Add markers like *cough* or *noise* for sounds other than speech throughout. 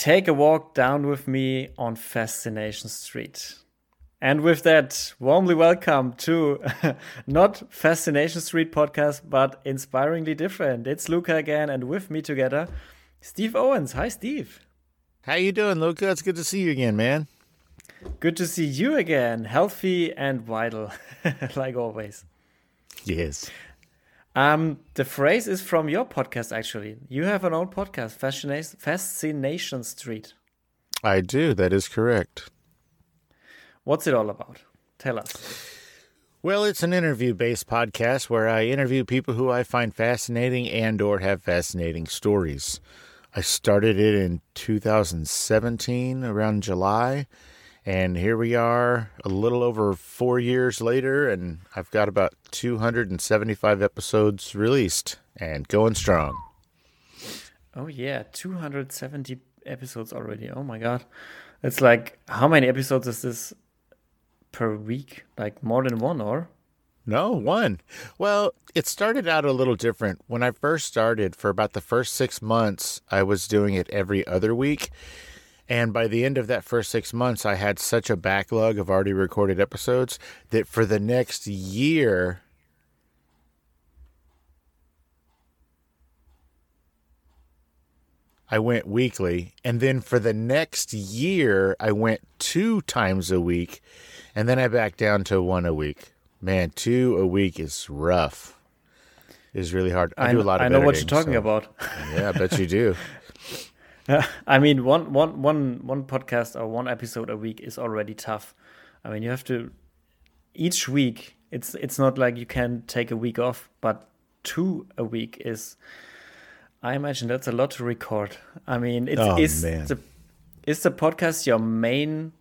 take a walk down with me on Fascination Street. And with that, warmly welcome to *laughs* not Fascination Street podcast, but inspiringly different. It's Luca again, and with me together, Steve Owens. Hi, Steve. How you doing, Luca? It's good to see you again, man. Good to see you again, healthy and vital, *laughs* like always. Yes. Um, the phrase is from your podcast, actually. You have an own podcast, Fascination, Fascination Street. I do. That is correct. What's it all about? Tell us. Well, it's an interview-based podcast where I interview people who I find fascinating and or have fascinating stories. I started it in 2017 around July and here we are a little over 4 years later and I've got about 275 episodes released and going strong. Oh yeah, 270 episodes already. Oh my god. It's like how many episodes is this per week? Like more than one, or? No, one. Well, it started out a little different. When I first started, for about the first six months, I was doing it every other week. And by the end of that first six months, I had such a backlog of already recorded episodes that for the next year, I went weekly. And then for the next year, I went two times a week. And then I backed down to one a week. Man, two a week is rough. Is really hard. I, I do a lot of. I know what you're talking so. about. yeah, I bet you do. *laughs* *laughs* I mean, one, one, one, one podcast or one episode a week is already tough. I mean, you have to each week. It's it's not like you can take a week off, but two a week is. I imagine that's a lot to record. I mean, it's oh, is man. the is the podcast your main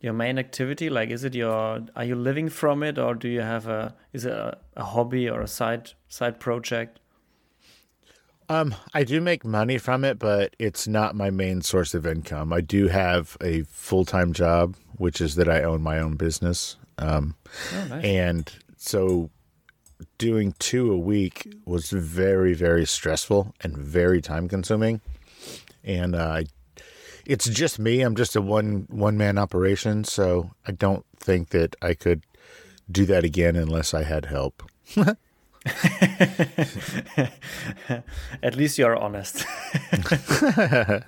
your main activity? Like, is it your are you living from it, or do you have a is it a, a hobby or a side side project? Um, I do make money from it, but it's not my main source of income. I do have a full time job, which is that I own my own business. Um, oh, nice. and so doing two a week was very, very stressful and very time consuming. And uh, it's just me. I'm just a one one man operation, so I don't think that I could do that again unless I had help. *laughs* *laughs* At least you're honest. *laughs* it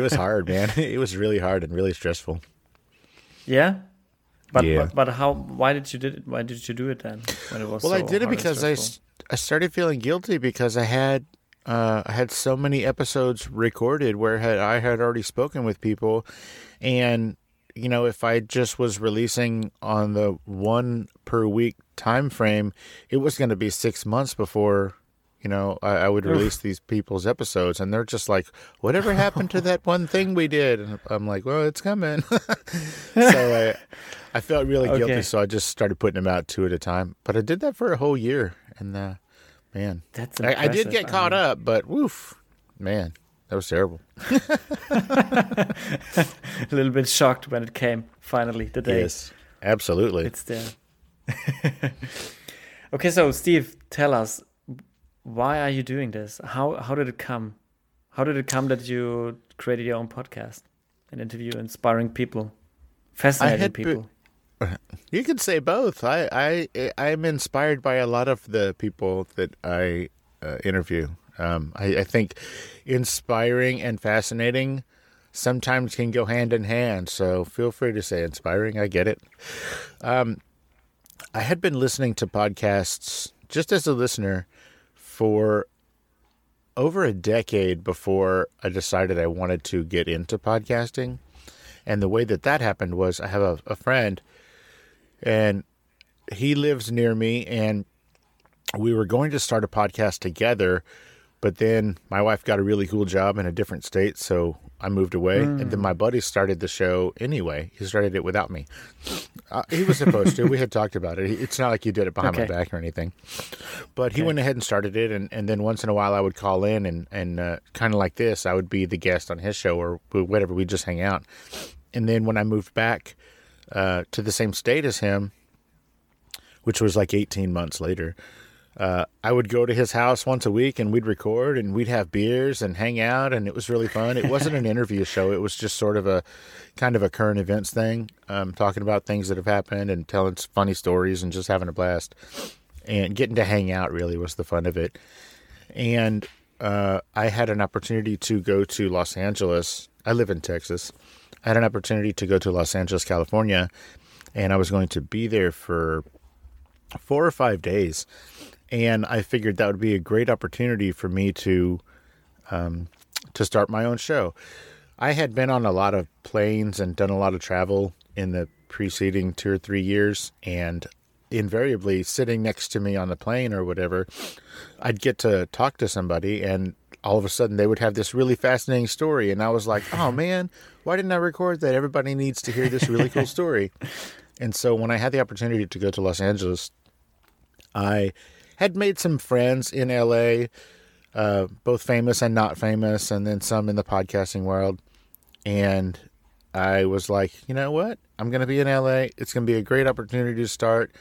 was hard, man. It was really hard and really stressful. Yeah. But, yeah. but but how why did you did it why did you do it then when it was well so I did it because I, I started feeling guilty because I had uh, I had so many episodes recorded where had, I had already spoken with people, and you know if I just was releasing on the one per week time frame, it was going to be six months before you know I, I would release these people's episodes, and they're just like, "Whatever happened to that one thing we did?" And I'm like, "Well, it's coming." *laughs* so I I felt really *laughs* Okay. guilty, so I just started putting them out two at a time. But I did that for a whole year, and uh, man, That's I, I did get caught mean, up, but woof, man, that was terrible. *laughs* a little bit shocked when it came finally the day Yes, absolutely. it's there. *laughs* okay, so Steve, tell us why are you doing this? How how did it come? How did it come that you created your own podcast and interview inspiring people, fascinating had people? You could say both. I I I'm inspired by a lot of the people that I uh, interview. Um, I, I think inspiring and fascinating sometimes can go hand in hand. So feel free to say inspiring. I get it. Um, I had been listening to podcasts just as a listener for over a decade before I decided I wanted to get into podcasting. And the way that that happened was I have a, a friend and he lives near me and we were going to start a podcast together but then my wife got a really cool job in a different state so i moved away. And then my buddy started the show anyway. He started it without me. Uh, he was supposed to. We had talked about it. It's not like you did it behind my back or anything. But he went ahead and started it and, and then once in a while i would call in and, and uh, kind of like this i would be the guest on his show or whatever. We'd just hang out. And then when i moved back uh, to the same state as him which was like 18 months later uh, I would go to his house once a week and we'd record and we'd have beers and hang out and it was really fun. It wasn't an interview *laughs* show; it was just sort of a kind of a current events thing, um, talking about things that have happened and telling funny stories and just having a blast. And getting to hang out really was the fun of it. And uh, I had an opportunity to go to Los Angeles. I live in Texas. I had an opportunity to go to Los Angeles, California, and I was going to be there for four or five days. And I figured that would be a great opportunity for me to um, to start my own show. I had been on a lot of planes and done a lot of travel in the preceding two or three years, and invariably sitting next to me on the plane or whatever, I'd get to talk to somebody, and all of a sudden they would have this really fascinating story, and I was like, "Oh *laughs* man, why didn't I record that? Everybody needs to hear this really cool story." *laughs* and so when I had the opportunity to go to Los Angeles, I had made some friends in LA uh, both famous and not famous, and then some in the podcasting world. And I was like, you know what? I'm going to be in LA. It's going to be a great opportunity to start.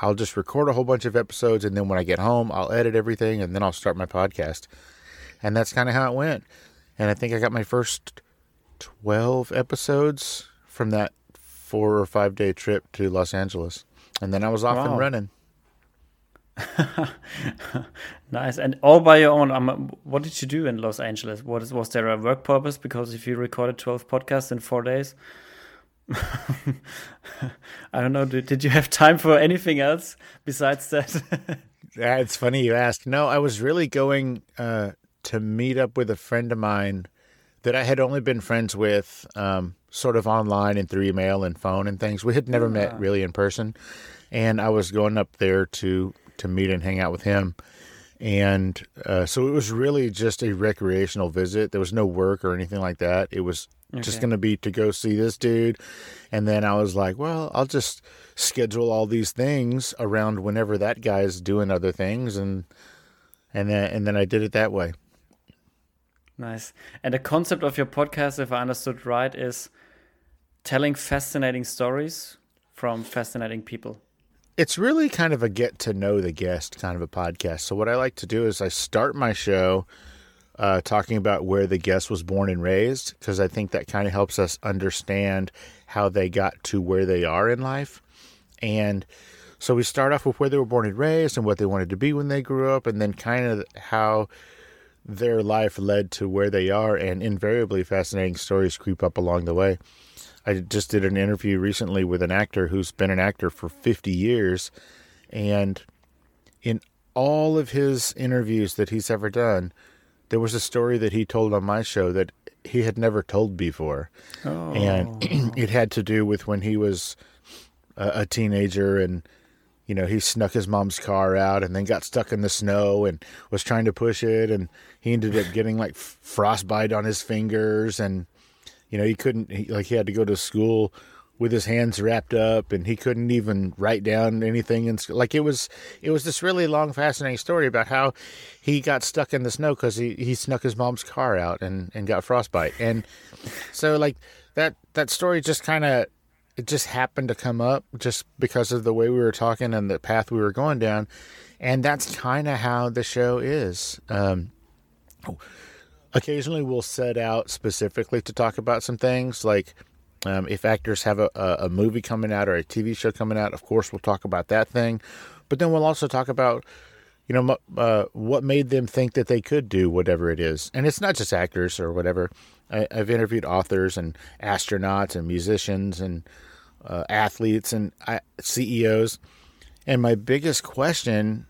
I'll just record a whole bunch of episodes, and then when I get home, I'll edit everything, and then I'll start my podcast. And that's kind of how it went. And I think I got my first 12 episodes from that four or five day trip to Los Angeles. And then I was off wow. and running. *laughs* nice. And all by your own um, what did you do in los angeles? What is, was there a work purpose? Because if you recorded 12 podcasts in four days? *laughs* I don't know. Did, did you have time for anything else besides that? *laughs* Yeah it's funny you ask. No i was really going uh, to meet up with a friend of mine that i had only been friends with um, sort of online and through email and phone and things. We had never yeah. met really in person. And i was going up there to to meet and hang out with him. And uh, so it was really just a recreational visit. There was no work or anything like that. It was okay. just going to be to go see this dude. And then I was like, well, I'll just schedule all these things around whenever that guy's doing other things. And, and then, and then I did it that way. Nice. And the concept of your podcast, if I understood right, is telling fascinating stories from fascinating people it's really kind of a get to know the guest kind of a podcast. So what I like to do is I start my show uh, talking about where the guest was born and raised because I think that kind of helps us understand how they got to where they are in life. And so we start off with where they were born and raised and what they wanted to be when they grew up, and then kind of how their life led to where they are. And invariably, fascinating stories creep up along the way. I just did an interview recently with an actor who's been an actor for 50 years. And in all of his interviews that he's ever done, there was a story that he told on my show that he had never told before. Oh. And *clears throat* it had to do with when he was a, a teenager and you know, he snuck his mom's car out and then got stuck in the snow and was trying to push it. And he ended up getting like frostbite on his fingers. And you know, he couldn't he, like he had to go to school with his hands wrapped up and he couldn't even write down anything and like it was it was this really long fascinating story about how he got stuck in the snow because he, he snuck his mom's car out and, and got frostbite. And so like that that story just kind of it just happened to come up just because of the way we were talking and the path we were going down. And that's kind of how the show is. Um, occasionally we'll set out specifically to talk about some things like um, if actors have a, a, movie coming out or a TV show coming out, of course we'll talk about that thing. But then we'll also talk about, you know, uh, what made them think that they could do whatever it is. And it's not just actors or whatever. I, have interviewed authors and astronauts and musicians and uh, athletes and uh, CEOs. And my biggest question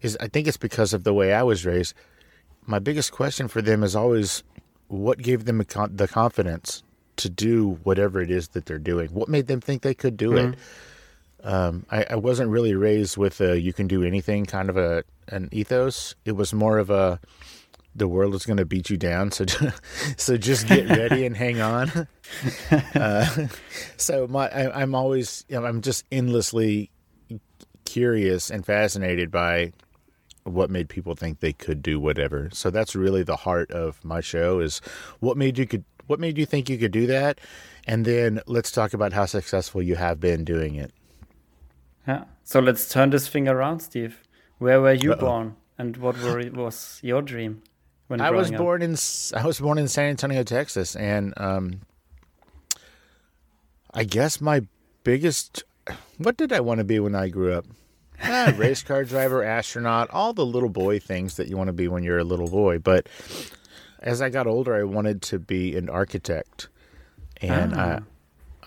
is I think it's because of the way I was raised my biggest question for them is always what gave them the confidence to do whatever it is that they're doing? What made them think they could do mm-hmm. it? Um, I, I, wasn't really raised with a "you can do anything" kind of a an ethos. It was more of a the world is going to beat you down, so *laughs* so just get ready and hang on. *laughs* Uh, so my I, am always you know, I'm just endlessly curious and fascinated by what made people think they could do whatever. So that's really the heart of my show is what made you could what made you think you could do that? And then let's talk about how successful you have been doing it. Yeah. So let's turn this thing around, Steve. Where were you Uh-oh. born, and what were, *laughs* was your dream? When I was up? born in S- I was born in San Antonio, Texas, and um, I guess my biggest what did I want to be when I grew up? Ah, race car driver, astronaut, all the little boy things that you want to be when you're a little boy. But as I got older, I wanted to be an architect, and Ah.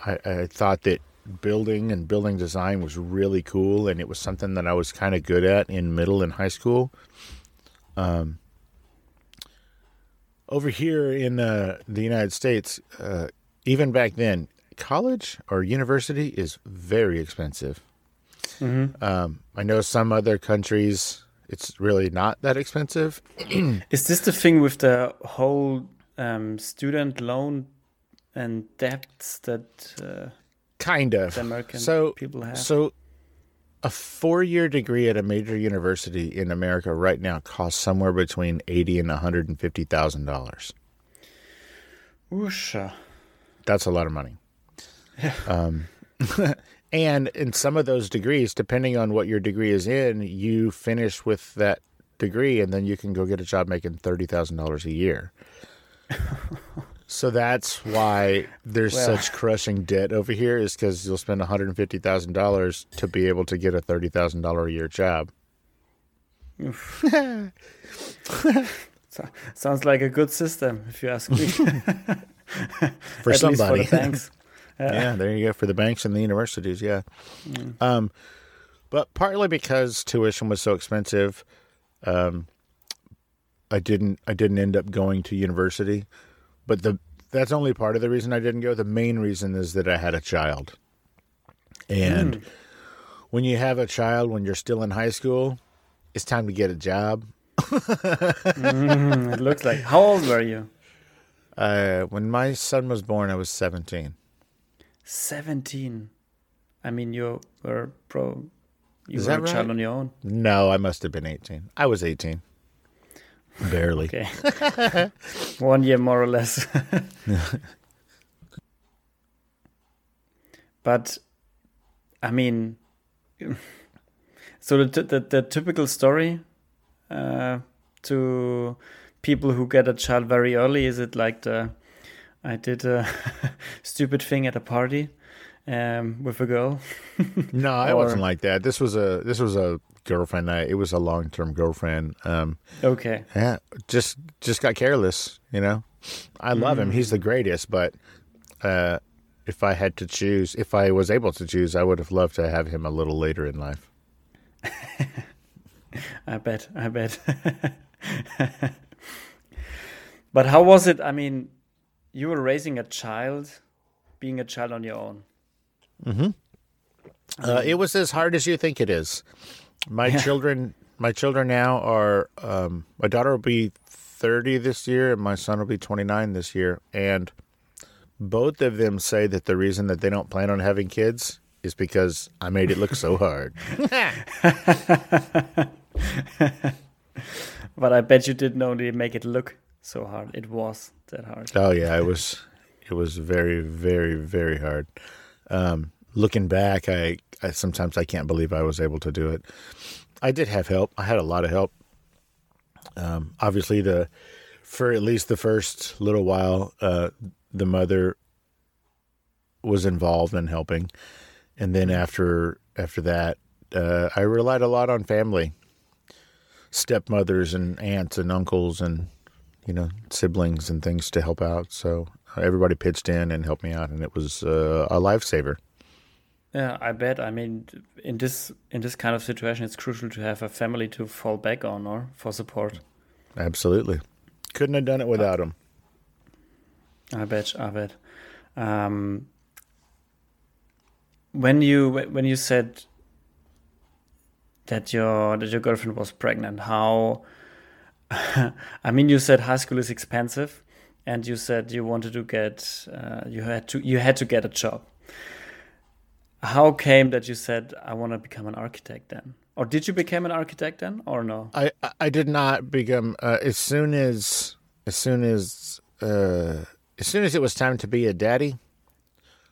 I, I I thought that building and building design was really cool, and it was something that I was kind of good at in middle and high school. Um, over here in uh, the United States, uh, even back then, college or university is very expensive. Mm-hmm. Um, I know some other countries it's really not that expensive. *clears throat* Is this the thing with the whole um, student loan and debts that uh, Kind of. American So, people have? so a four-year degree at a major university in America right now costs somewhere between eighty and one hundred and fifty thousand dollars. Oosha. That's a lot of money. *laughs* Um, *laughs* and in some of those degrees, depending on what your degree is in, you finish with that degree, and then you can go get a job making thirty thousand dollars a year. *laughs* so that's why there's Well. such crushing debt over here, is because you'll spend one hundred and fifty thousand dollars to be able to get a thirty thousand dollar a year job. *laughs* So- sounds like a good system, if you ask me. *laughs* For At somebody. least for the banks. Uh, yeah, there you go for the banks and the universities. Yeah, Mm. um, but partly because tuition was so expensive, um, I didn't I didn't end up going to university. But the that's only part of the reason I didn't go. The main reason is that I had a child, and Mm. when you have a child when you're still in high school, it's time to get a job. Mm, it looks like. How old were you? Uh, when my son was born, I was seventeen. 17. I mean, you were pro. You Is were a child right? on your own. No, I must have been eighteen. I was eighteen, barely. *laughs* Okay. *laughs* One year more or less. *laughs* but, I mean, so the, the, the typical story uh, to people who get a child very early is it like the I did a *laughs* stupid thing at a party um, with a girl? *laughs* No, I wasn't like that. This was a this was a girlfriend. I, it was a long term girlfriend. Um, Okay. yeah, just just got careless. You know, I love him. He's the greatest. But uh, if I had to choose, if I was able to choose, I would have loved to have him a little later in life. *laughs* I bet. I bet. but how was it? I mean, you were raising a child, being a child on your own. Uh, it was as hard as you think it is. My Yeah. children, my children now are. Um, my daughter will be thirty this year, and my son will be twenty nine this year. And both of them say that the reason that they don't plan on having kids is because I made it look so *laughs* hard. *laughs* But I bet you didn't only make it look so hard. It was that hard. oh yeah, it was. It was very, very, very hard. Um, looking back, I, I sometimes I can't believe I was able to do it. I did have help. I had a lot of help. Um, obviously, the for at least the first little while, uh, the mother was involved in helping, and then after after that, uh, I relied a lot on family, stepmothers and aunts and uncles and you know siblings and things to help out. So uh, everybody pitched in and helped me out, and it was uh, a lifesaver. Yeah, I bet. I mean, in this in this kind of situation, it's crucial to have a family to fall back on or for support. Absolutely, couldn't have done it without them. I bet. I bet. Um, when you when you said that your that your girlfriend was pregnant, how? *laughs* I mean, you said high school is expensive, and you said you wanted to get uh, you had to you had to get a job. How came that you said I want to become an architect then, or did you become an architect then, or no? I I- did not become uh, as soon as as soon as uh, as soon as it was time to be a daddy,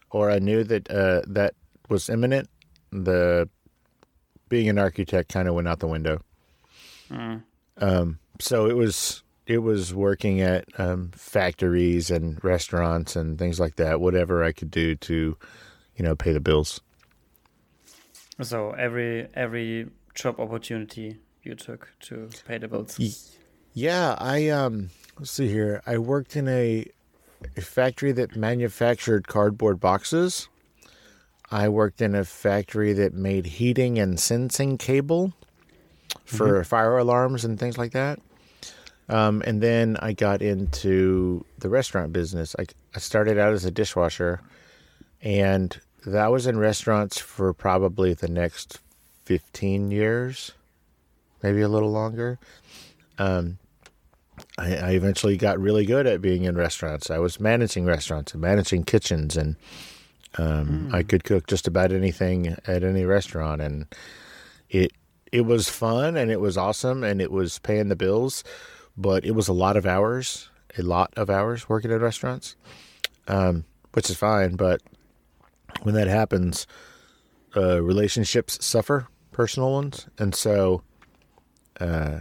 or I knew that uh, that was imminent. The being an architect kind of went out the window. Um, so it was it was working at um, factories and restaurants and things like that. Whatever I could do to, you know, pay the bills. So every every job opportunity you took to pay the bills. Yeah, I um let's see here. I worked in a, a factory that manufactured cardboard boxes. I worked in a factory that made heating and sensing cable for fire alarms and things like that. Um, and then I got into the restaurant business. I, I started out as a dishwasher, and that was in restaurants for probably the next 15 years, maybe a little longer. Um, I, I eventually got really good at being in restaurants. I was managing restaurants and managing kitchens, and um, I could cook just about anything at any restaurant, and it it was fun and it was awesome and it was paying the bills, but it was a lot of hours, a lot of hours working in restaurants, um, which is fine. But when that happens, uh, relationships suffer, personal ones, and so. Uh,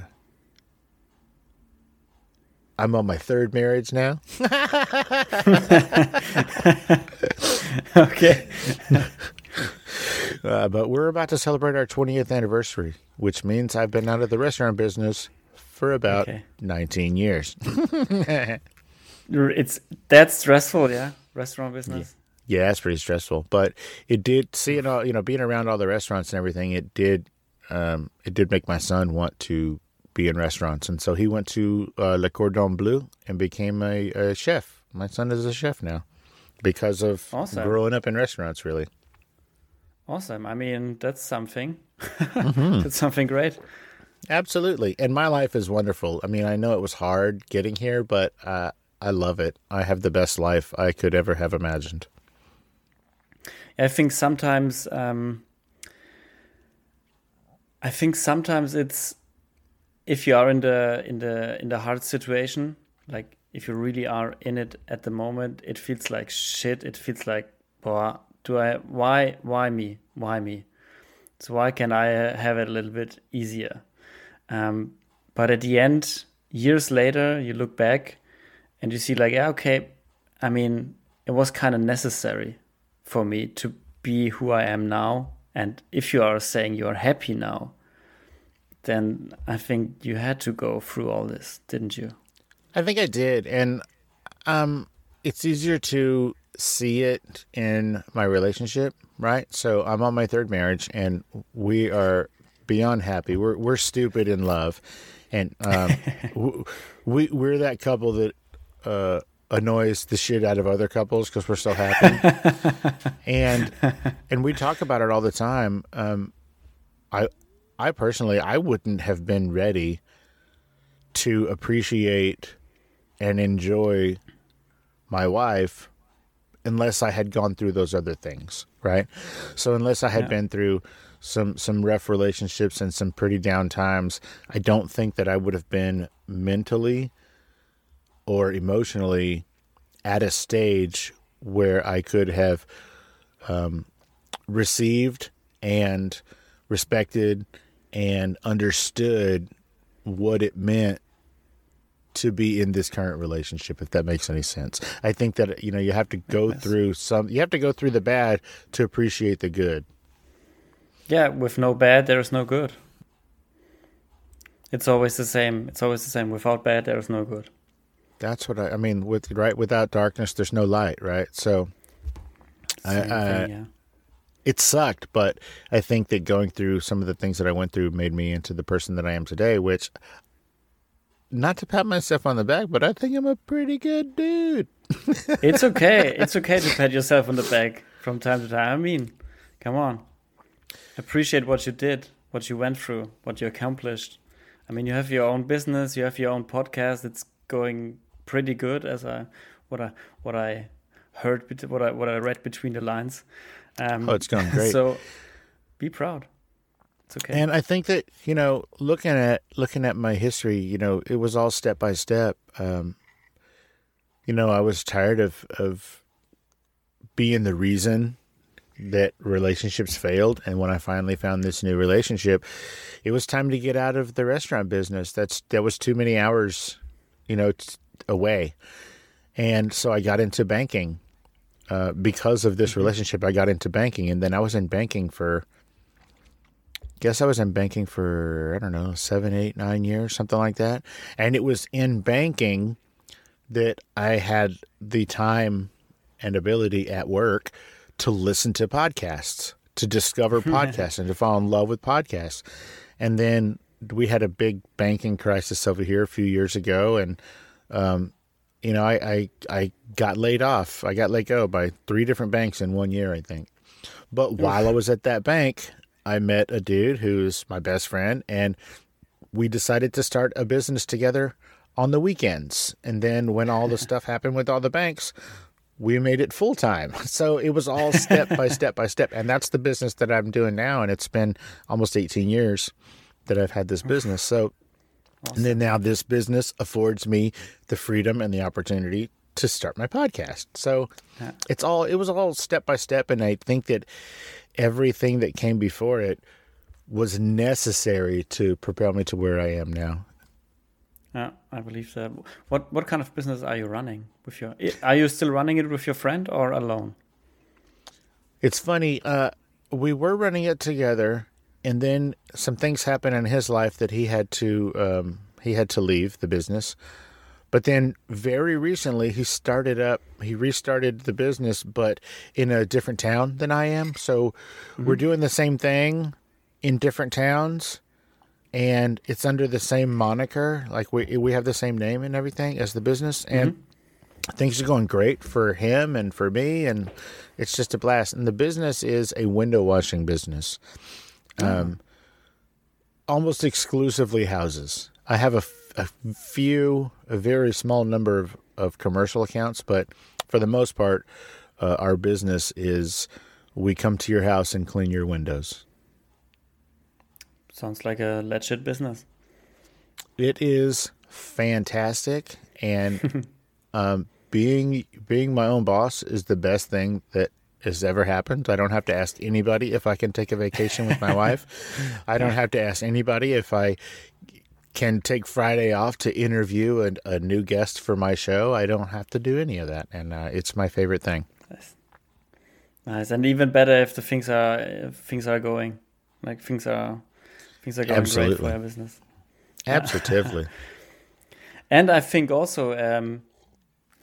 I'm on my third marriage now. *laughs* *laughs* okay. Uh, but we're about to celebrate our 20th anniversary, which means I've been out of the restaurant business for about Okay. 19 years. *laughs* It's that's stressful, yeah. Restaurant business. yeah, it's pretty stressful, but it did seeing all you know being around all the restaurants and everything. It did um, it did make my son want to be in restaurants, and so he went to uh, Le Cordon Bleu and became a, a chef. My son is a chef now because of Awesome. growing up in restaurants. Really, Awesome. I mean, that's something. *laughs* Mm-hmm. that's something great. Absolutely. And my life is wonderful. I mean, I know it was hard getting here, but uh, I love it. I have the best life I could ever have imagined. I think sometimes um, I think sometimes it's if you are in the in the in the hard situation, like if you really are in it at the moment, it feels like shit. It feels like, boah, do I why why me? Why me? So why can I uh, have it a little bit easier? Um, but at the end, years later, you look back and you see like, yeah, okay, I mean, it was kind of necessary for me to be who I am now. And if you are saying you are happy now, then I think you had to go through all this, didn't you? I think I did. And um, it's easier to see it in my relationship, right? So I'm on my third marriage and we are beyond happy. We're, we're stupid in love. And um, *laughs* we, we're that couple that uh, annoys the shit out of other couples because we're so happy. *laughs* and and we talk about it all the time. Um, I I personally I wouldn't have been ready to appreciate and enjoy my wife unless I had gone through those other things, right? So unless I had Yeah. been through some some rough relationships and some pretty down times, I don't think that I would have been mentally or emotionally at a stage where I could have um, received and respected and understood what it meant to be in this current relationship if that makes any sense. I think that you know you have to go through some you have to go through the bad to appreciate the good Yeah, with no bad, there is no good. It's always the same. It's always the same. Without bad, there is no good. that's what i, I mean with right without darkness there's no light right so I- Same I- thing, yeah. it sucked, but I think that going through some of the things that I went through made me into the person that I am today, which not to pat myself on the back, but I think I'm a pretty good dude. *laughs* It's okay. it's okay to pat yourself on the back from time to time. I mean, come on. Appreciate what you did, what you went through, what you accomplished. I mean, you have your own business, you have your own podcast. It's going pretty good, as I what I what I heard, what I what I read between the lines. Um, Oh, it's going *laughs* great. So, be proud. It's okay. And I think that you know, looking at looking at my history, you know, it was all step by step. Um, you know, I was tired of of being the reason, that relationships failed, and when I finally found this new relationship, it was time to get out of the restaurant business. That's that was too many hours, you know, t- away, and so I got into banking. Uh, because of this relationship, I got into banking, and then I was in banking for guess I was in banking for, I don't know, seven, eight, nine years, something like that. And it was in banking that I had the time and ability at work to listen to podcasts, to discover *laughs* podcasts, and to fall in love with podcasts. And then we had a big banking crisis over here a few years ago. And, um, you know, I, I, I got laid off. I got let go by three different banks in one year, I think. But while I was at that bank, I met a dude who's my best friend, and we decided to start a business together on the weekends. And then when all the *laughs* stuff happened with all the banks, we made it full time. *laughs* So it was all step by *laughs* step by step. And that's the business that I'm doing now. And it's been almost 18 years that I've had this business. So, awesome. and then now this business affords me the freedom and the opportunity to start my podcast. So it's all, it was all step by step. And I think that everything that came before it was necessary to propel me to where I am now. Yeah, I believe that. What what kind of business are you running with your? Are you still running it with your friend or alone? It's funny. Uh, we were running it together, and then some things happened in his life that he had to um, he had to leave the business. But then very recently, he started up, he restarted the business, but in a different town than I am. So mm-hmm. we're doing the same thing in different towns and it's under the same moniker. Like we, we have the same name and everything as the business. And mm-hmm. things are going great for him and for me. And it's just a blast. And the business is a window washing business. Mm-hmm. Um, almost exclusively houses. I have a a few, a very small number of, of commercial accounts, but for the most part, uh, our business is we come to your house and clean your windows. Sounds like a legit business. It is fantastic, and *laughs* um, being being my own boss is the best thing that has ever happened. I don't have to ask anybody if I can take a vacation with my wife. *laughs* I don't have to ask anybody if I can take Friday off to interview a, a, new guest for my show. I don't have to do any of that, and uh, it's my favorite thing. Nice. nice, and even better if the things are if things are going like things are things are going Absolutely. great for your business. Absolutely. *laughs* and I think also um,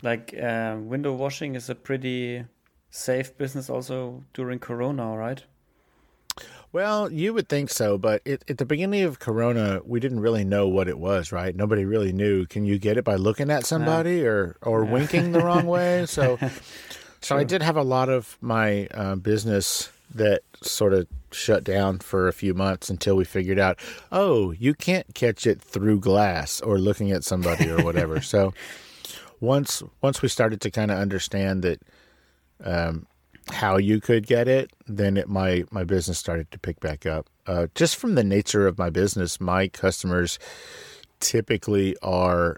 like uh, window washing is a pretty safe business also during Corona, right? Well, you would think so, but it, at the beginning of Corona, we didn't really know what it was, right? Nobody really knew. Can you get it by looking at somebody or or winking the wrong way? So, *laughs* so I did have a lot of my uh, business that sort of shut down for a few months until we figured out, oh, you can't catch it through glass or looking at somebody or whatever. *laughs* so, once once we started to kind of understand that. Um, how you could get it, then it, my my business started to pick back up. Uh, just from the nature of my business, my customers typically are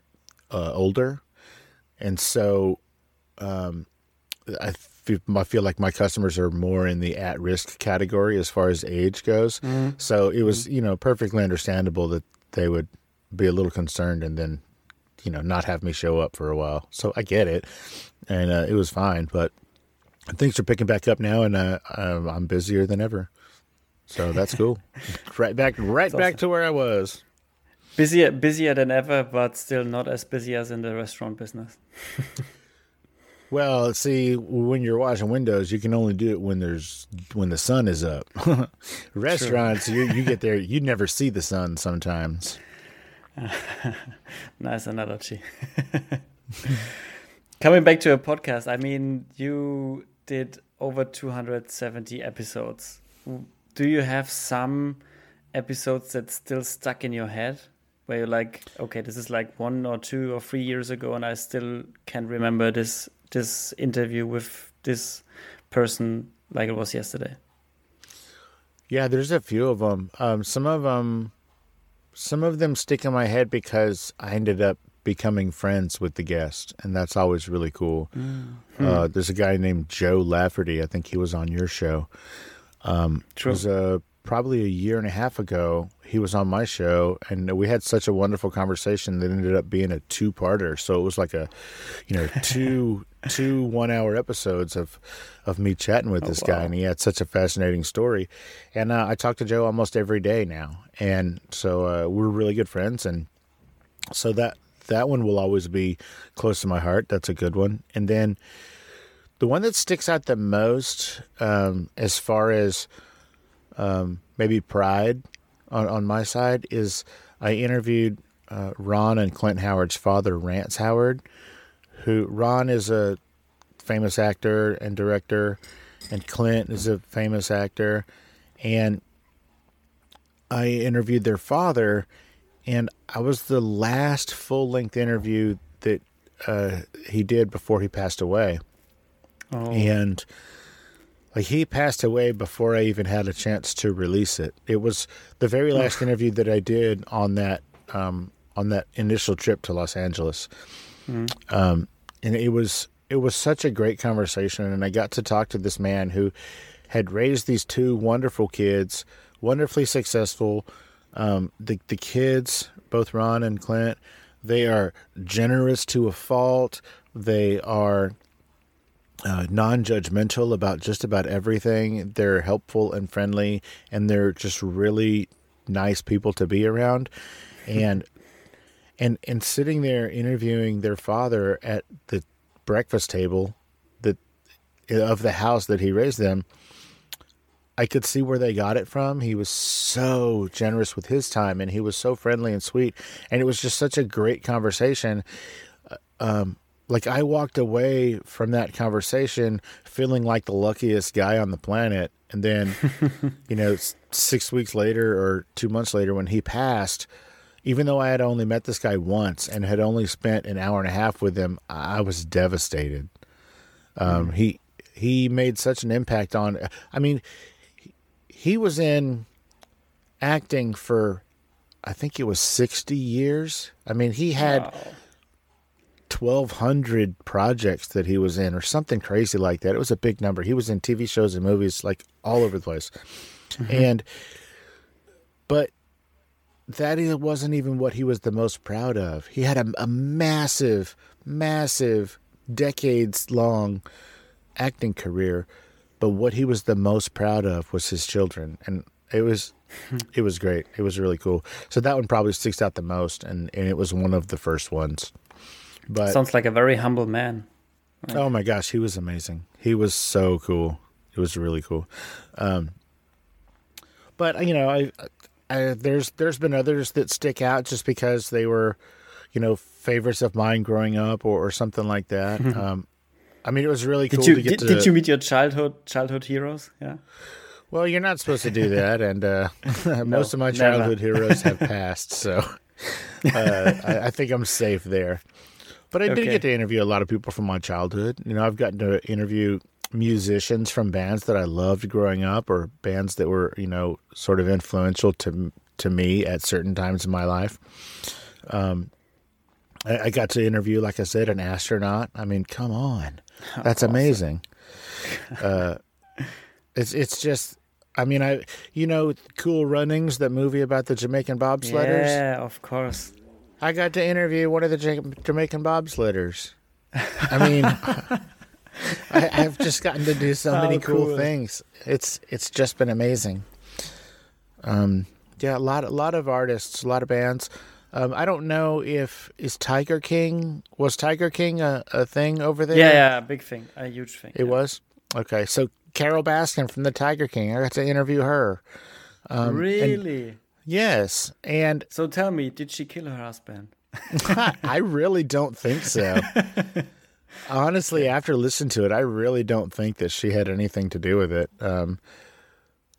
uh, older, and so um, I feel, I feel like my customers are more in the at risk category as far as age goes. Mm-hmm. So it was you know perfectly understandable that they would be a little concerned and then you know not have me show up for a while. So I get it, and uh, it was fine, but things are picking back up now, and uh, I'm busier than ever. So that's cool. *laughs* right back, right back to where I was. Busier, busier than ever, but still not as busy as in the restaurant business. *laughs* well, see, when you're washing windows, you can only do it when there's when the sun is up. *laughs* Restaurants, you, you get there, you never see the sun sometimes. *laughs* nice analogy. *laughs* Coming back to a podcast, I mean, you did over 270 episodes. Do you have some episodes that still stuck in your head where you're like, okay, this is like one or two or three years ago, and I still can remember this this interview with this person like it was yesterday? Yeah, there's a few of them. Um, some of them, some of them stick in my head because I ended up becoming friends with the guest, and that's always really cool. Mm-hmm. Uh, there's a guy named Joe Lafferty. I think he was on your show. Um, True. It was uh, probably a year and a half ago. He was on my show, and we had such a wonderful conversation that ended up being a two-parter. So it was like a, you know, *laughs* two two one-hour episodes of of me chatting with oh, this wow. guy, and he had such a fascinating story. And uh, I talk to Joe almost every day now, and so uh, we're really good friends, and so that that one will always be close to my heart. That's a good one. And then the one that sticks out the most, um, as far as um, maybe pride on, on my side, is I interviewed uh, Ron and Clint Howard's father, Rance Howard, who Ron is a famous actor and director, and Clint is a famous actor. And I interviewed their father, and I was the last full length interview that uh, he did before he passed away. Oh. And like he passed away before I even had a chance to release it. It was the very last interview that I did on that um, on that initial trip to Los Angeles, mm-hmm. um, and it was it was such a great conversation. And I got to talk to this man who had raised these two wonderful kids, wonderfully successful. Um, the the kids, both Ron and Clint, they are generous to a fault. They are uh, non-judgmental about just about everything. They're helpful and friendly, and they're just really nice people to be around. And and and sitting there interviewing their father at the breakfast table that of the house that he raised them, I could see where they got it from. He was so generous with his time, and he was so friendly and sweet, and it was just such a great conversation. Uh, um, like I walked away from that conversation feeling like the luckiest guy on the planet. And then, *laughs* you know, six weeks later or two months later when he passed, even though I had only met this guy once and had only spent an hour and a half with him, I was devastated. Um, mm. He he made such an impact on. I mean, he was in acting for, I think it was sixty years. I mean, he had. Wow 1,200 projects that he was in, or something crazy like that. It was a big number. He was in TV shows and movies like all over the place. Mm-hmm. And, but that wasn't even what he was the most proud of. He had a, a massive, massive, decades long acting career, but what he was the most proud of was his children. And it was *laughs* it was great. It was really cool. So that one probably sticks out the most, and, and it was one of the first ones. But sounds like a very humble man. Right? Oh my gosh, he was amazing. He was so cool. It was really cool. Um, but you know, I, I, there's there's been others that stick out just because they were, you know, favorites of mine growing up or, or something like that. *laughs* um, I mean, it was really cool did you, to get did, to. Did you meet your childhood childhood heroes? Yeah. Well, you're not supposed to do *laughs* that, and uh, *laughs* most of my childhood heroes have passed, so uh, I, I, think I'm safe there. But I okay. did get to interview a lot of people from my childhood. You know, I've gotten to interview musicians from bands that I loved growing up, or bands that were you know sort of influential to to me at certain times in my life. Um, I, I got to interview, like I said, an astronaut. I mean, come on, *laughs* that's awesome. amazing. *laughs* uh, it's it's just I mean, I you know, Cool Runnings, that movie about the Jamaican bobsledders. Yeah, of course. I got to interview one of the Jamaican bobsledders. I mean, *laughs* I, have just gotten to do so many cool, cool, things. It's it's just been amazing. Um, yeah, a lot a lot of artists, a lot of bands. Um, I don't know if is Tiger King was Tiger King a, a thing over there? Yeah, yeah, a big thing, a huge thing. It yeah. was okay. So Carole Baskin from the Tiger King, I got to interview her. Um, really? Yes, and so tell me, did she kill her husband? *laughs* I really don't think so. *laughs* Honestly, after listening to it, I really don't think that she had anything to do with it. Um,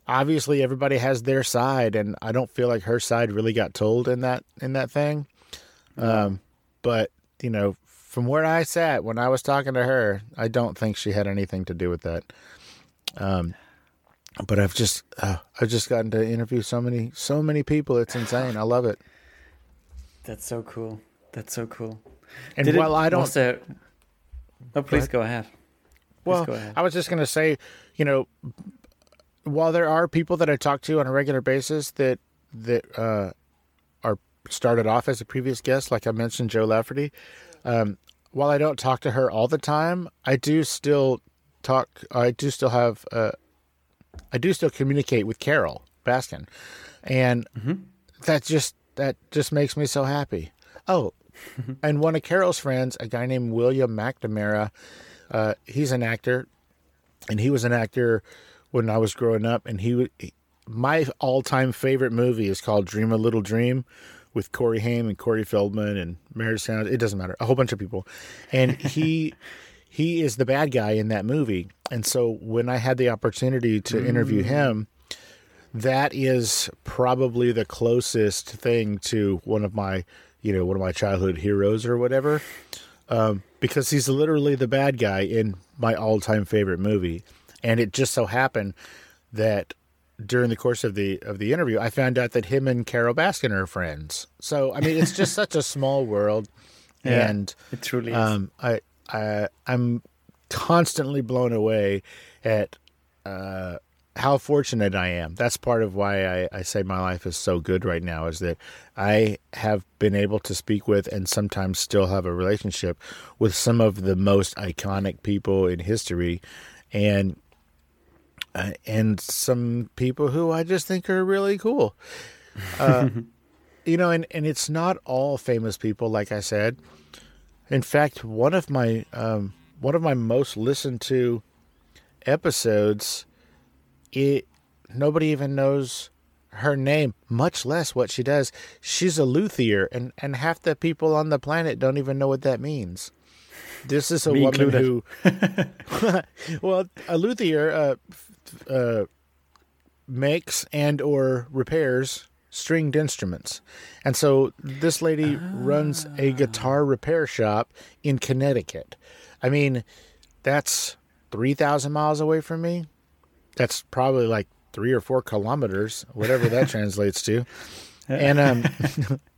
obviously, everybody has their side, and I don't feel like her side really got told in that in that thing. Um, but you know, from where I sat when I was talking to her, I don't think she had anything to do with that. Um, but I've just uh, I've just gotten to interview so many so many people. It's insane. I love it. That's so cool. That's so cool. And Did it- while I don't, there... No, please go ahead. well, go ahead. I was just going to say, you know, while there are people that I talk to on a regular basis that that uh, are started off as a previous guest, like I mentioned, Joe Lafferty. Um, while I don't talk to her all the time, I do still talk. I do still have. Uh, I do still communicate with Carole Baskin, and that just that just makes me so happy. Oh, *laughs* and one of Carole's friends, a guy named William McNamara, uh, he's an actor, and he was an actor when I was growing up. And he, he my all-time favorite movie is called Dream a Little Dream, with Corey Haim and Corey Feldman and Meredith Sound. It doesn't matter, a whole bunch of people, and he. *laughs* He is the bad guy in that movie. And so when I had the opportunity to interview him, that is probably the closest thing to one of my, you know, one of my childhood heroes or whatever. Um, because he's literally the bad guy in my all-time favorite movie, and it just so happened that during the course of the of the interview, I found out that him and Carole Baskin are friends. So I mean, it's just *laughs* such a small world, Yeah. and It truly is. um, I, I I'm constantly blown away at uh, how fortunate I am. That's part of why I, I say my life is so good right now is that I have been able to speak with and sometimes still have a relationship with some of the most iconic people in history, and uh, and some people who I just think are really cool. Uh, *laughs* you know, and, and it's not all famous people, like I said. In fact, one of my um, one of my most listened to episodes, it nobody even knows her name, much less what she does. She's a luthier, and and half the people on the planet don't even know what that means. This is a Me woman included. who, *laughs* well, a luthier uh, uh, makes and or repairs stringed instruments. And so this lady runs a guitar repair shop in Connecticut. I mean, that's 3,000 miles away from me. That's probably like three or four kilometers, whatever that *laughs* translates to. And, um,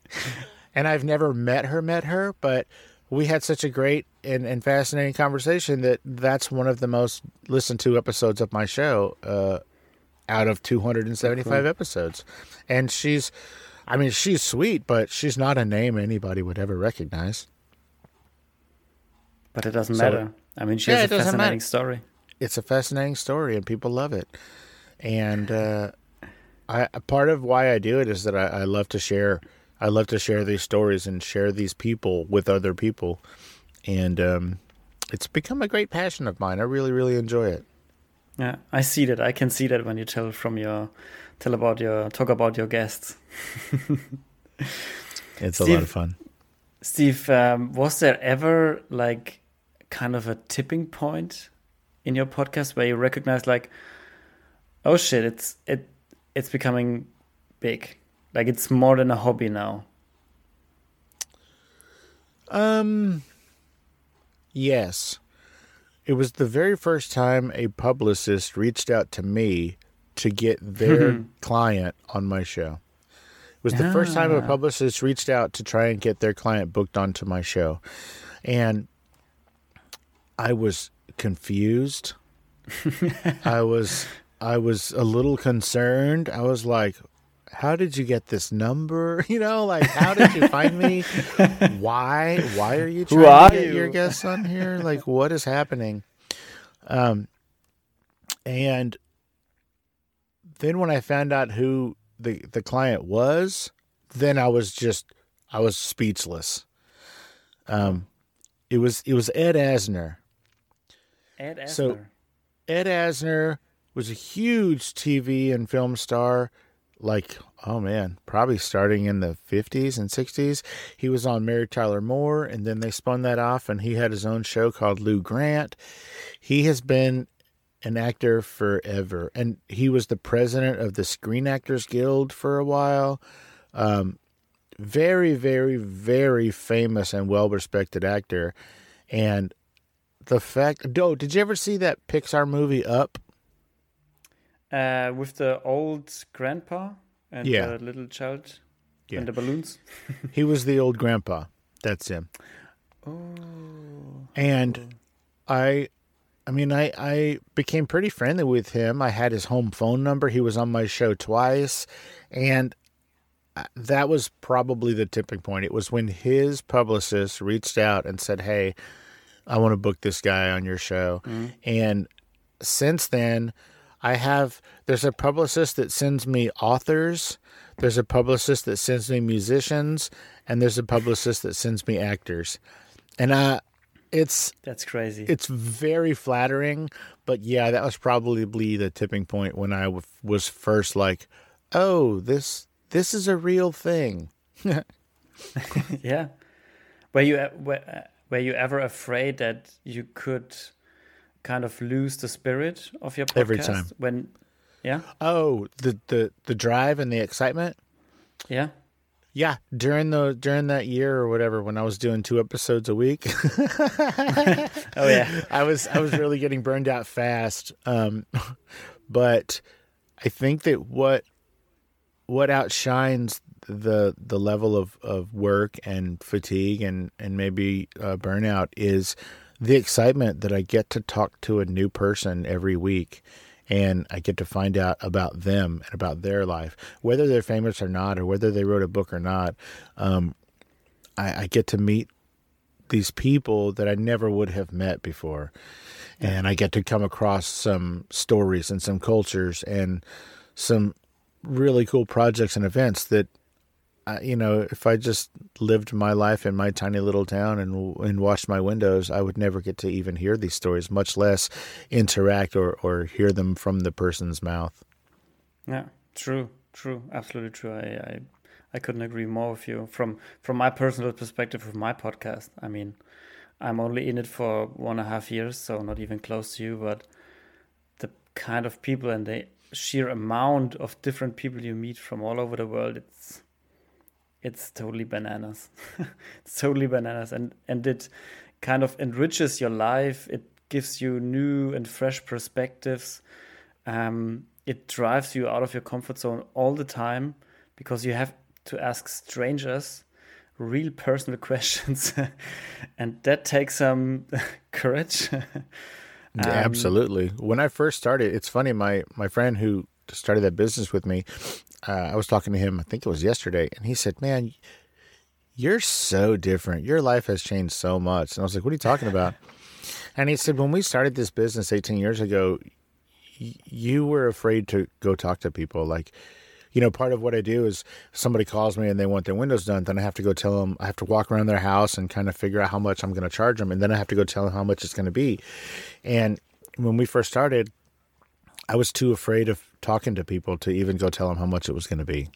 *laughs* and I've never met her, met her, but we had such a great and, and fascinating conversation that that's one of the most listened to episodes of my show. Uh, out of 275 episodes. And she's, I mean, she's sweet, but she's not a name anybody would ever recognize. but it doesn't so- matter. I mean, she Yeah, has a fascinating matter. story. It's a fascinating story, and people love it. And uh, I, part of why I do it is that I, I love to share. I love to share these stories and share these people with other people, and um, it's become a great passion of mine. I really, really enjoy it. Yeah, I see that. I can see that when you tell from your tell about your talk about your guests. *laughs* It's a lot of fun. Steve, um, was there ever like kind of a tipping point in your podcast where you recognize like, oh shit, it's it it's becoming big, like it's more than a hobby now. Um, yes. It was the very first time a publicist reached out to me to get their client on my show. It was the first time a Ah. publicist reached out to try and get their client booked onto my show. And I was confused. *laughs* I was I was a little concerned. I was like, how did you get this number? *laughs* You know, like how did you find me? *laughs* Why? Why are you trying are to get you? your guests on here? Like what is happening? Um and then when I found out who the the client was, then I was just I was speechless. Um it was it was Ed Asner. Ed Asner. So- Ed Asner was a huge TV and film star, like, oh man, probably starting in the 50s and 60s. He was on Mary Tyler Moore, and then they spun that off, and he had his own show called Lou Grant. He has been an actor forever, and he was the president of the Screen Actors Guild for a while. Um, very, very, very famous and well respected actor. And the fact, Doe, did you ever see that Pixar movie Up? uh, with the old grandpa and Yeah. the little child Yeah. and the balloons. *laughs* He was the old grandpa. That's him. Oh. And I I mean I I became pretty friendly with him. I had his home phone number. He was on my show twice and that was probably the tipping point. It was when his publicist reached out and said, "Hey, I want to book this guy on your show." Mm-hmm. And since then, I have there's a publicist that sends me authors, there's a publicist that sends me musicians, and there's a publicist that sends me actors. And uh it's That's crazy. it's very flattering, but yeah, that was probably the tipping point when I w- was first like, "Oh, this this is a real thing." *laughs* yeah. Were you were, uh, were you ever afraid that you could kind of lose the spirit of your podcast Every time. when yeah Oh, the the the drive and the excitement. yeah Yeah, during the during that year or whatever, when I was doing two episodes a week, *laughs* oh yeah I was I was really getting burned out fast. Um, but I think that what what outshines the the level of, of work and fatigue and and maybe uh, burnout is the excitement that I get to talk to a new person every week. And I get to find out about them and about their life, whether they're famous or not, or whether they wrote a book or not. Um, I, I get to meet these people that I never would have met before. And I get to come across some stories and some cultures and some really cool projects and events that, you know, if I just lived my life in my tiny little town and and watched my windows, I would never get to even hear these stories, much less interact or, or hear them from the person's mouth. yeah true true absolutely true I, I I couldn't agree more with you from from my personal perspective of my podcast I mean I'm only in it for one and a half years so not even close to you but the kind of people and the sheer amount of different people you meet from all over the world it's it's totally bananas. *laughs* It's totally bananas. And and it kind of enriches your life. It gives you new and fresh perspectives. Um, it drives you out of your comfort zone all the time because you have to ask strangers real personal *laughs* questions. And that takes some *laughs* courage. Yeah, Absolutely. When I first started, it's funny. My my friend who started that business with me, uh, I was talking to him. I think it was yesterday, and he said, "Man, you're so different. Your life has changed so much." And I was like, "What are you talking about?" *laughs* and he said, "When we started this business 18 years ago, y- you were afraid to go talk to people. Like, you know, part of what I do is somebody calls me and they want their windows done, then I have to go tell them. I have to walk around their house and kind of figure out how much I'm going to charge them, and then I have to go tell them how much it's going to be." And when we first started, I was too afraid of talking to people to even go tell them how much it was going to be.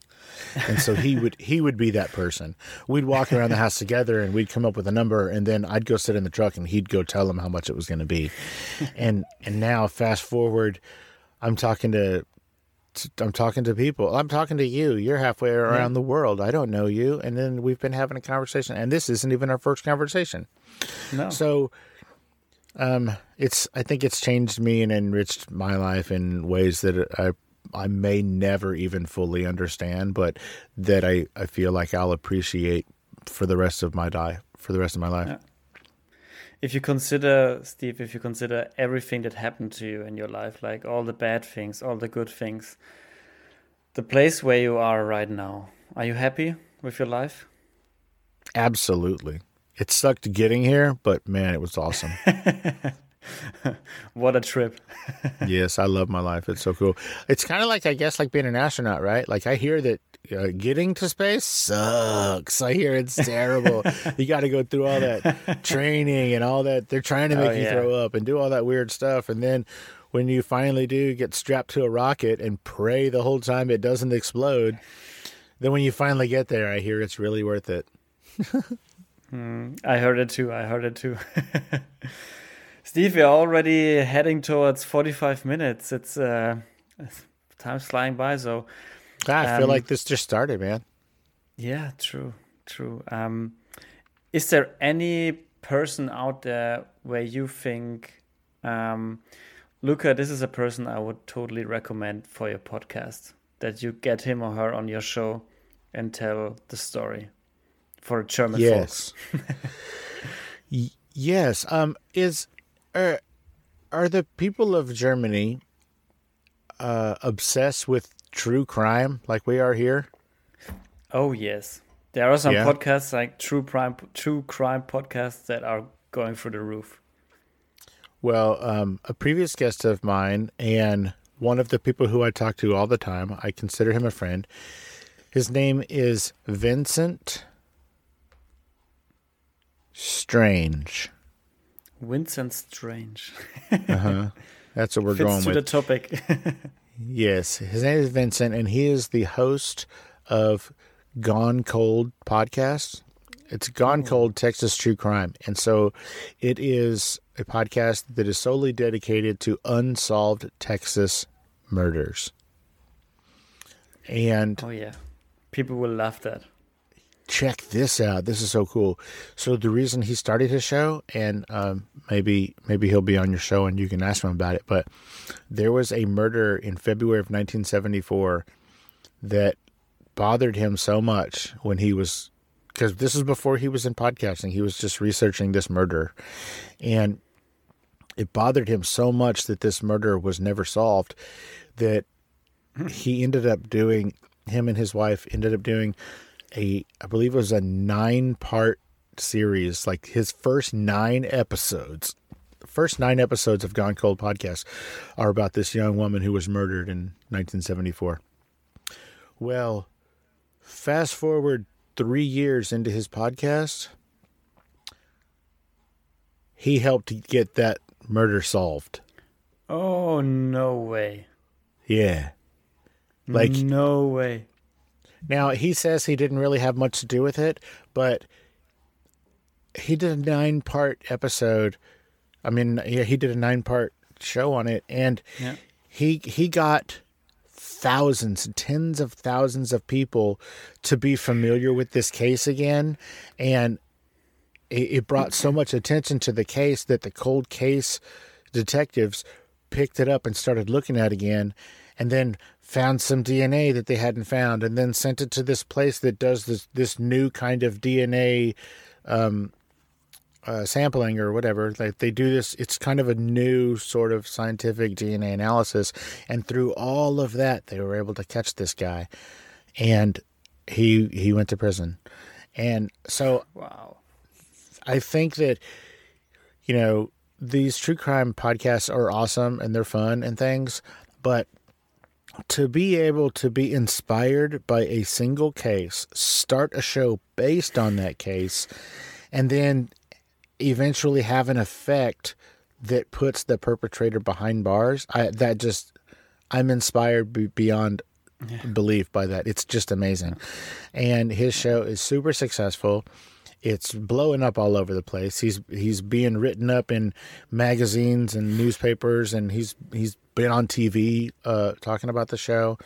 And so he would he would be that person. We'd walk around the house together and we'd come up with a number and then I'd go sit in the truck and he'd go tell them how much it was going to be. And and now fast forward I'm talking to I'm talking to people. I'm talking to you. You're halfway around the world. I don't know you. And then we've been having a conversation and this isn't even our first conversation. no So, um, it's I think it's changed me and enriched my life in ways that I I may never even fully understand, but that I I feel like I'll appreciate for the rest of my life. For the rest of my life. Yeah. if you consider steve if you consider everything that happened to you in your life like all the bad things all the good things the place where you are right now are you happy with your life Absolutely. It sucked getting here, but man, it was awesome. *laughs* what a trip *laughs* yes, I love my life. It's so cool. It's kind of like I guess like being an astronaut, right? Like I hear that uh, getting to space sucks. I hear it's terrible. *laughs* you got to go through all that training and all that. They're trying to make Oh, you yeah. throw up and do all that weird stuff, and then when you finally do get strapped to a rocket and pray the whole time it doesn't explode, then when you finally get there, I hear it's really worth it. I heard it too. I heard it too. *laughs* Steve, we're already heading towards 45 minutes. It's uh, *laughs* time's flying by. So, Ah, I feel Um, like this just started, man. yeah, true, true. Um, is there any person out there where you think, um, Luca, this is a person I would totally recommend for your podcast? That you get him or her on your show and tell the story for German yes. y- yes. Um, is are are the people of Germany uh, obsessed with true crime like we are here? Oh yes, there are some Yeah. podcasts like true crime, true crime podcasts that are going through the roof. Well, um, a previous guest of mine and one of the people who I talk to all the time, I consider him a friend. His name is Vincent Strange. Vincent Strange *laughs* uh-huh. That's what we're fits going to with. the topic. *laughs* Yes, his name is Vincent, and he is the host of Gone Cold podcast. It's Gone Cold Texas True Crime, and so it is a podcast that is solely dedicated to unsolved Texas murders. And oh yeah, people will love that. Check this out. This is so cool. So the reason he started his show, and um, maybe maybe he'll be on your show and you can ask him about it. But there was a murder in February of 1974 that bothered him so much when he was because this is before he was in podcasting. He was just researching this murder, and it bothered him so much that this murder was never solved that he ended up doing him and his wife ended up doing a I believe it was a nine part series, like his first nine episodes. The first nine episodes of Gone Cold podcast are about this young woman who was murdered in 1974. Well, fast forward three years into his podcast, he helped get that murder solved. Oh no way! Yeah. Like no way. Now he says he didn't really have much to do with it, but he did a nine part episode. I mean, yeah, he did a nine part show on it, and Yeah. he he got thousands, tens of thousands of people to be familiar with this case again, and it, it brought so much attention to the case that the cold case detectives picked it up and started looking at it again and then found some DNA that they hadn't found and then sent it to this place that does this this new kind of DNA um, uh, sampling or whatever. Like they do this, it's kind of a new sort of scientific DNA analysis, and through all of that, they were able to catch this guy, and he he went to prison, and so Wow. I think that you know these true crime podcasts are awesome and they're fun and things, but to be able to be inspired by a single case, start a show based on that case, and then eventually have an effect that puts the perpetrator behind bars, I that just I'm inspired be- beyond belief by that. It's just amazing. And his show is super successful. It's blowing up all over the place. He's he's being written up in magazines and newspapers, and he's he's been on TV uh, talking about the show.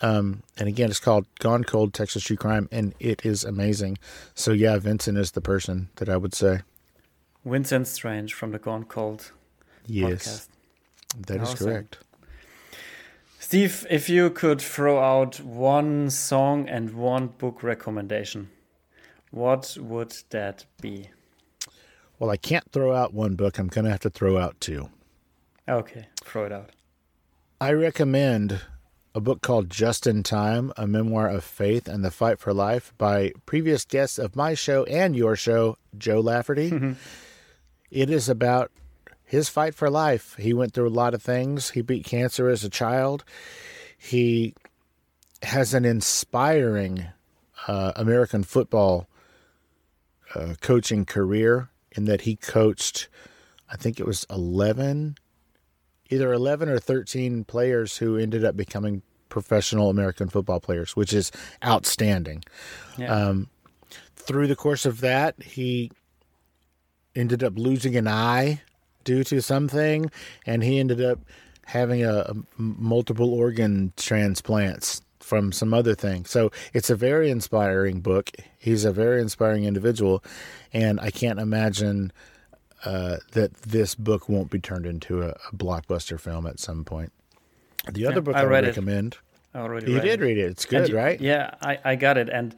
Um, and again, it's called Gone Cold Texas True Crime, and it is amazing. So yeah, Vincent is the person that I would say. Vincent Strange from the Gone Cold Yes, podcast. that is Awesome. correct. Steve, if you could throw out one song and one book recommendation, what would that be? Well, I can't throw out one book. I'm going to have to throw out two. Okay, throw it out. I recommend a book called Just in Time, a memoir of faith and the fight for life by previous guests of my show and your show, Joe Lafferty. it is about his fight for life. He went through a lot of things. He beat cancer as a child. He has an inspiring uh, American football uh, coaching career in that he coached, I think it was 11 either 11 or 13 players who ended up becoming professional American football players, which is outstanding. Yeah. Um, through the course of that, he ended up losing an eye due to something, and he ended up having a, a multiple organ transplants from some other thing. So it's a very inspiring book. He's a very inspiring individual, and I can't imagine uh, that this book won't be turned into a, a blockbuster film at some point. The other Yeah, book I I, read would it. recommend. I already You read did it. read it. It's good, right? Yeah, I, I got it. And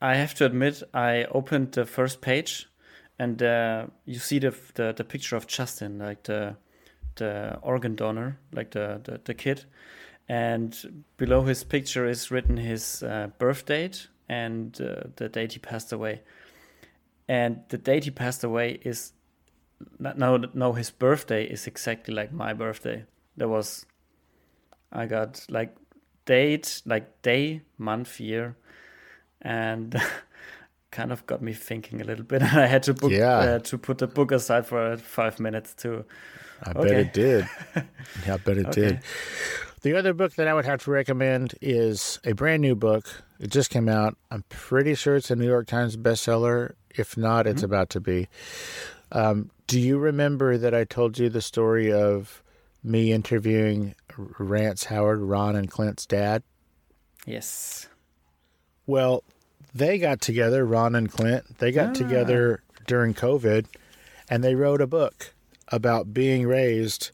I have to admit, I opened the first page, and uh, you see the, the the picture of Justin, like the the organ donor, like the the, the kid, and below his picture is written his uh, birth date and uh, the date he passed away. And the date he passed away is no no his birthday is exactly like my birthday. There was I got like date, like day, month, year, and *laughs* kind of got me thinking a little bit. *laughs* I had to book Yeah. uh, to put the book aside for five minutes to. I bet it did. *laughs* Yeah, I bet it Okay. did. The other book that I would have to recommend is a brand new book. It just came out. I'm pretty sure it's a New York Times bestseller. If not, it's about to be. Um, do you remember that I told you the story of me interviewing Rance Howard, Ron and Clint's dad? Yes. Well, they got together, Ron and Clint. They got Ah. together during COVID and they wrote a book about being raised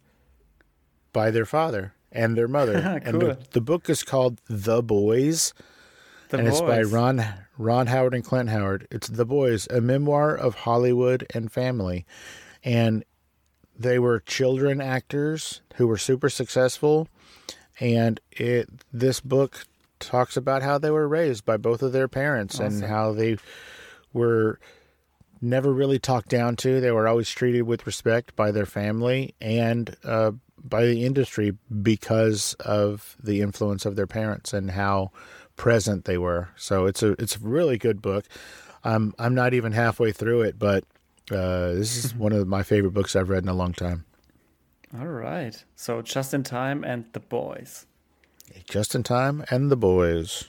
by their father and their mother. *laughs* And the, the book is called The Boys The and it's by Ron Ron Howard and Clint Howard. It's The Boys, a memoir of Hollywood and family. And they were children actors who were super successful and it this book talks about how they were raised by both of their parents and how they were never really talked down to. They were always treated with respect by their family and uh, by the industry because of the influence of their parents and how present they were. So it's a it's a really good book. I'm I'm not even halfway through it, but uh, this is *laughs* one of my favorite books I've read in a long time. All right. So just in time and the boys Just in time and the boys.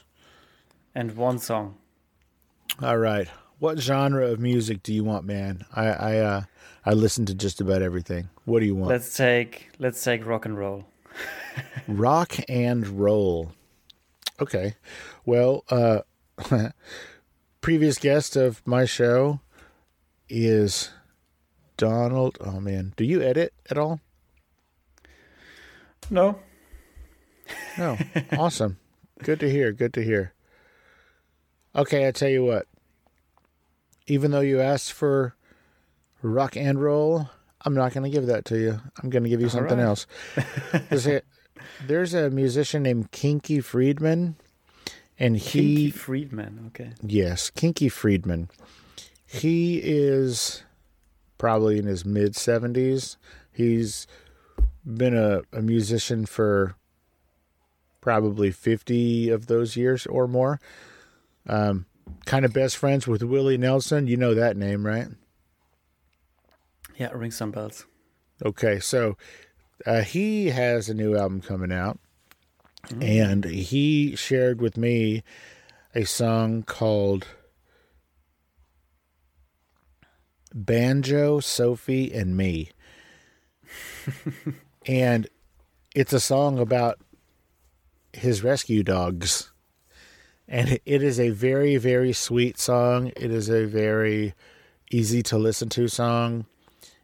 and one song. All right. What genre of music do you want, man? I I uh I listen to just about everything. What do you want? Let's take let's take rock and roll. *laughs* Rock and roll. Okay. Well, uh *laughs* previous guest of my show is Donald. Oh man, do you edit at all? No. No. awesome. Good to hear. Good to hear. Okay, I tell you what. Even though you asked for rock and roll, I'm not going to give that to you. I'm going to give you something right. else. there's, a, *laughs* there's a musician named Kinky Friedman, and he Kinky Friedman. Okay. Yes, Kinky Friedman. He is probably in his mid 70s. He's been a, a musician for probably 50 of those years or more. Um, kind of best friends with Willie Nelson. You know that name, right? Yeah, ring some bells. Okay, so uh, he has a new album coming out, and he shared with me a song called Banjo, Sophie, and Me. *laughs* and it's a song about his rescue dogs. And it is a very, very sweet song. It is a very easy to listen to song.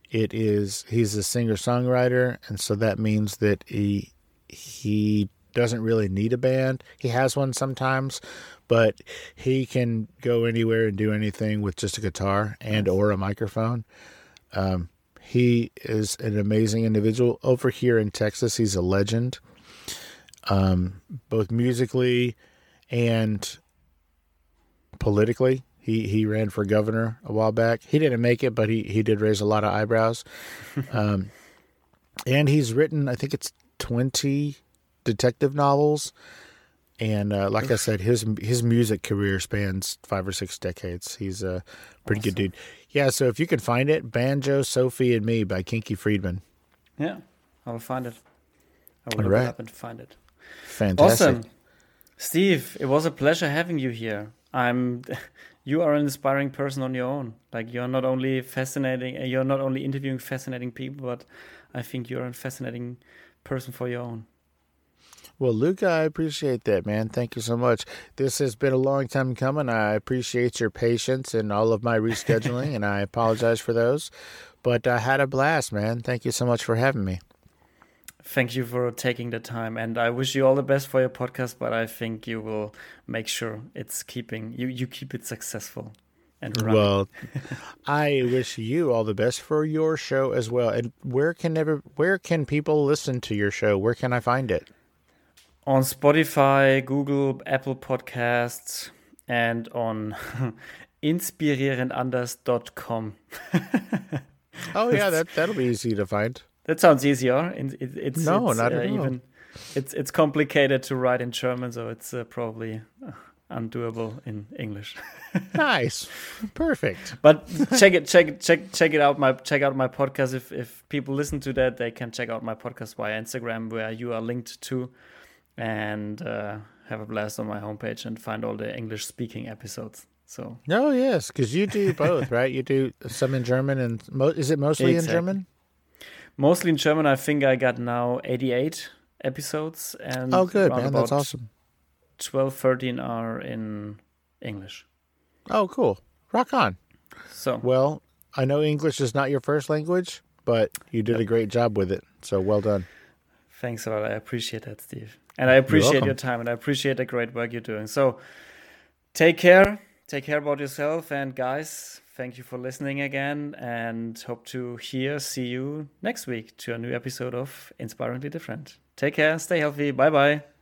It is he's a singer songwriter and so that means that he he doesn't really need a band. He has one sometimes but he can go anywhere and do anything with just a guitar and or a microphone. Um, he is an amazing individual. Over here in texas he's a legend. Um, both musically and politically he he ran for governor a while back. He didn't make it, but he he did raise a lot of eyebrows. *laughs* um, and he's written, I think it's twenty detective novels. And uh, like I said, his his music career spans five or six decades. He's a pretty good dude. Yeah, so if you can find it, Banjo, Sophie, and Me by Kinky Friedman. Yeah, I will find it. I will look right. it up and find it. Fantastic. Awesome, Steve. It was a pleasure having you here. I'm. *laughs* You are an inspiring person on your own. Like you're not only fascinating. uh, You're not only interviewing fascinating people, but I think you're a fascinating person for your own. Well, Luca, I appreciate that, man. Thank you so much. This has been a long time coming. I appreciate your patience and all of my rescheduling, *laughs* and I apologize for those. But I had a blast, man. Thank you so much for having me. Thank you for taking the time, and I wish you all the best for your podcast. But I think you will make sure it's keeping you you keep it successful. And running. Well, *laughs* I wish you all the best for your show as well. And where can ever where can people listen to your show? Where can I find it? on Spotify, Google, Apple Podcasts, and on *laughs* inspirierendanders.com. *laughs* oh yeah, that that'll be easy to find. That sounds easier. It, it, it's no, it's, not uh, even. It's it's complicated to write in German, so it's uh, probably uh, undoable in English. *laughs* nice, perfect. But check it, check it, check check it out. My check out my podcast. If if people listen to that, they can check out my podcast via Instagram, where you are linked to, and uh, have a blast on my homepage and find all the English speaking episodes. So Oh yes, because you do both, *laughs* right? You do some in German and mo- is it mostly Exactly. in German? Mostly in German. I think I got now 88 episodes, and Oh, good man, that's about awesome. 12, 13 are in English. Oh, cool. Rock on. So Well, I know English is not your first language, but you did a great job with it. So well done. thanks a lot. I appreciate that, Steve, and I appreciate your time, and I appreciate the great work you're doing. So take care. Take care about yourself, and guys, thank you for listening again, and hope to hear, see you next week to a new episode of Inspiringly Different. Take care. Stay healthy. Bye bye.